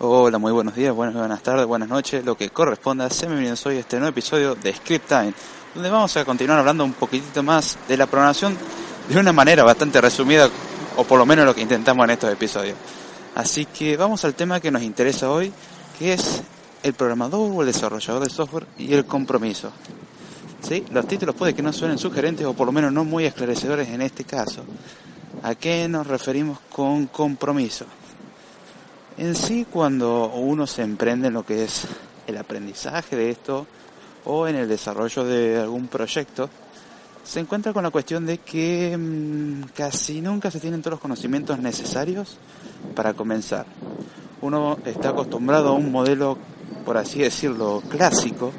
Hola, muy buenos días, buenas, buenas tardes, buenas noches, lo que corresponda. Sean bienvenidos hoy a este nuevo episodio de Script Time, donde vamos a continuar hablando un poquitito más de la programación de una manera bastante resumida, o por lo menos lo que intentamos en estos episodios. Así que vamos al tema que nos interesa hoy, que es el programador o el desarrollador de software y el compromiso. ¿Sí? Los títulos puede que no suenen sugerentes o por lo menos no muy esclarecedores en este caso. ¿A qué nos referimos con compromiso? En sí, cuando uno se emprende en lo que es el aprendizaje de esto o en el desarrollo de algún proyecto, se encuentra con la cuestión de que mmm, casi nunca se tienen todos los conocimientos necesarios para comenzar. Uno está acostumbrado a un modelo, por así decirlo, clásico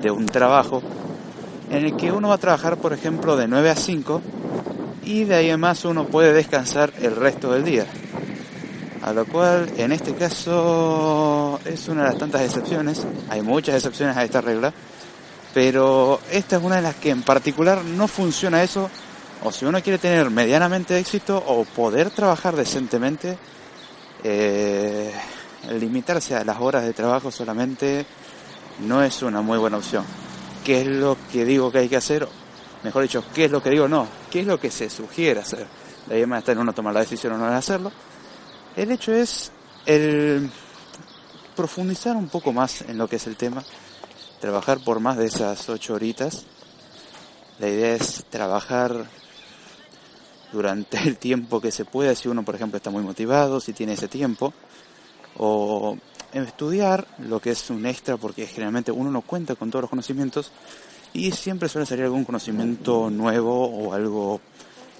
de un trabajo en el que uno va a trabajar, por ejemplo, de 9 a 5 y de ahí en más uno puede descansar el resto del día. A lo cual, en este caso, es una de las tantas excepciones. Hay muchas excepciones a esta regla. Pero esta es una de las que en particular no funciona eso. O si uno quiere tener medianamente éxito o poder trabajar decentemente, eh, limitarse a las horas de trabajo solamente no es una muy buena opción. ¿Qué es lo que digo que hay que hacer? Mejor dicho, ¿qué es lo que digo no? ¿Qué es lo que se sugiere hacer? De ahí más está en uno tomar la decisión o no de hacerlo. El hecho es el profundizar un poco más en lo que es el tema, trabajar por más de esas ocho horitas. La idea es trabajar durante el tiempo que se pueda, si uno por ejemplo está muy motivado, si tiene ese tiempo, o estudiar lo que es un extra, porque generalmente uno no cuenta con todos los conocimientos y siempre suele salir algún conocimiento nuevo o algo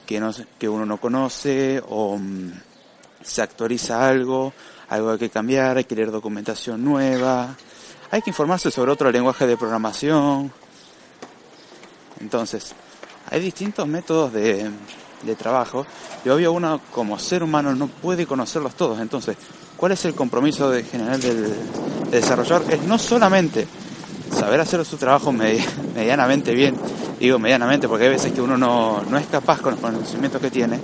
que, no, que uno no conoce o se actualiza algo, algo hay que cambiar, hay que leer documentación nueva, hay que informarse sobre otro lenguaje de programación. Entonces, hay distintos métodos de, de trabajo y obvio uno como ser humano no puede conocerlos todos. Entonces, ¿cuál es el compromiso de, general del, del desarrollador? Es no solamente saber hacer su trabajo medianamente bien, digo medianamente porque hay veces que uno no, no es capaz con los conocimientos que tiene,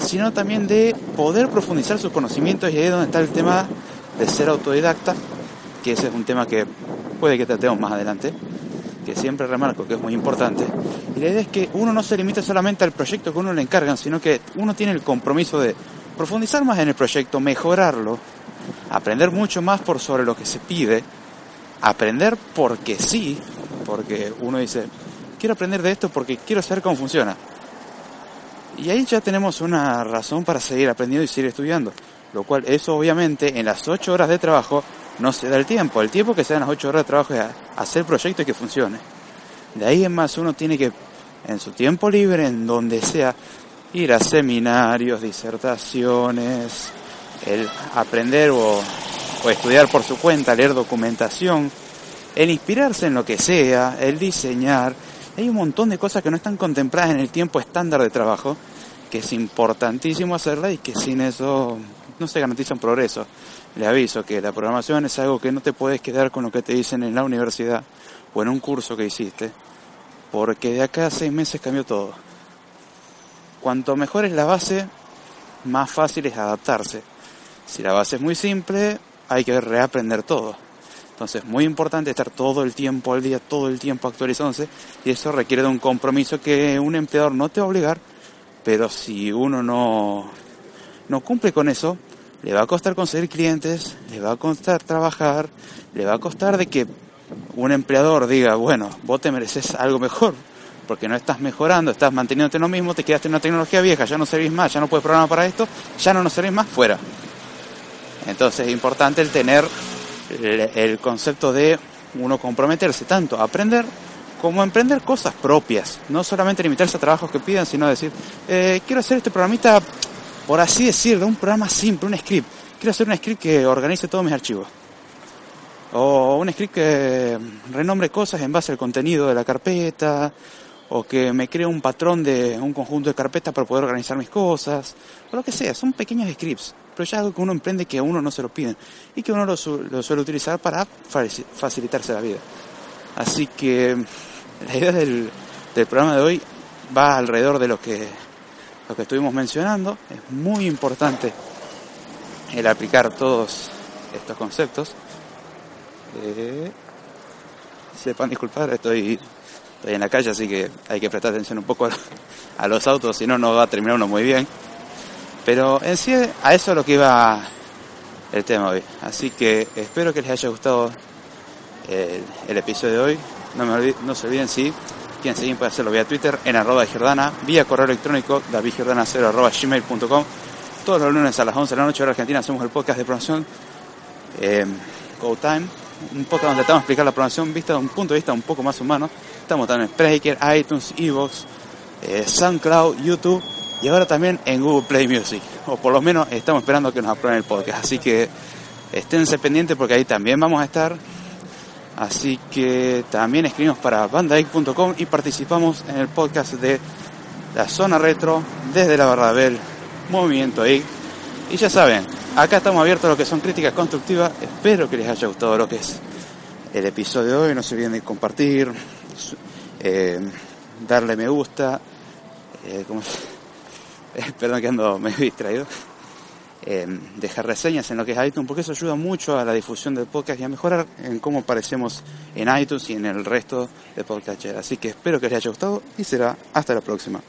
sino también de poder profundizar sus conocimientos y ahí es donde está el tema de ser autodidacta, que ese es un tema que puede que tratemos más adelante, que siempre remarco que es muy importante. Y la idea es que uno no se limite solamente al proyecto que uno le encargan, sino que uno tiene el compromiso de profundizar más en el proyecto, mejorarlo, aprender mucho más por sobre lo que se pide, aprender porque sí, porque uno dice, quiero aprender de esto porque quiero saber cómo funciona. Y ahí ya tenemos una razón para seguir aprendiendo y seguir estudiando. Lo cual, eso obviamente, en las 8 horas de trabajo no se da el tiempo. El tiempo que se dan las 8 horas de trabajo es hacer proyectos que funcione. De ahí en más uno tiene que, en su tiempo libre, en donde sea, ir a seminarios, disertaciones, el aprender o, o estudiar por su cuenta, leer documentación, el inspirarse en lo que sea, el diseñar. Hay un montón de cosas que no están contempladas en el tiempo estándar de trabajo, que es importantísimo hacerla y que sin eso no se garantiza un progreso. Le aviso que la programación es algo que no te puedes quedar con lo que te dicen en la universidad o en un curso que hiciste, porque de acá a seis meses cambió todo. Cuanto mejor es la base, más fácil es adaptarse. Si la base es muy simple, hay que reaprender todo. Entonces, muy importante estar todo el tiempo al día, todo el tiempo actualizándose, y eso requiere de un compromiso que un empleador no te va a obligar, pero si uno no, no cumple con eso, le va a costar conseguir clientes, le va a costar trabajar, le va a costar de que un empleador diga, bueno, vos te mereces algo mejor, porque no estás mejorando, estás manteniéndote lo mismo, te quedaste en una tecnología vieja, ya no servís más, ya no puedes programar para esto, ya no nos servís más, fuera. Entonces es importante el tener el, concepto de uno comprometerse tanto a aprender como a emprender cosas propias, no solamente limitarse a trabajos que pidan, sino decir, eh, quiero hacer este programita por así decirlo, un programa simple, un script. Quiero hacer un script que organice todos mis archivos. O un script que renombre cosas en base al contenido de la carpeta, o que me cree un patrón de un conjunto de carpetas para poder organizar mis cosas, o lo que sea, son pequeños scripts, pero ya algo que uno emprende que a uno no se lo piden y que uno lo, suele utilizar para facilitarse la vida. Así que la idea del, del programa de hoy va alrededor de lo que, lo que estuvimos mencionando, es muy importante el aplicar todos estos conceptos. Eh, sepan disculpar, estoy estoy en la calle, así que hay que prestar atención un poco a, los autos, si no, no va a terminar uno muy bien. Pero en sí, a eso es lo que iba el tema hoy. Así que espero que les haya gustado el, episodio de hoy. No, me no se olviden si quieren seguir puede hacerlo vía Twitter en arroba Giordana, vía correo electrónico davidgiordana0 arroba gmail.com. Todos los lunes a las 11 de la noche hora argentina hacemos el podcast de promoción eh, Go Time un poco donde tratamos de explicar la programación vista de un punto de vista un poco más humano. Estamos también en Spreaker, iTunes, Evox, eh, SoundCloud, YouTube y ahora también en Google Play Music. O por lo menos estamos esperando que nos aprueben el podcast. Así que esténse pendientes porque ahí también vamos a estar. Así que también escribimos para bandaic.com y participamos en el podcast de la zona retro desde la Bardabel Movimiento ahí. Y ya saben, Acá estamos abiertos a lo que son críticas constructivas. Espero que les haya gustado lo que es el episodio de hoy. No se olviden de compartir, eh, darle me gusta. Eh, perdón que ando medio distraído. Eh, dejar reseñas en lo que es iTunes, porque eso ayuda mucho a la difusión del podcast y a mejorar en cómo aparecemos en iTunes y en el resto de podcast. Así que espero que les haya gustado y será hasta la próxima.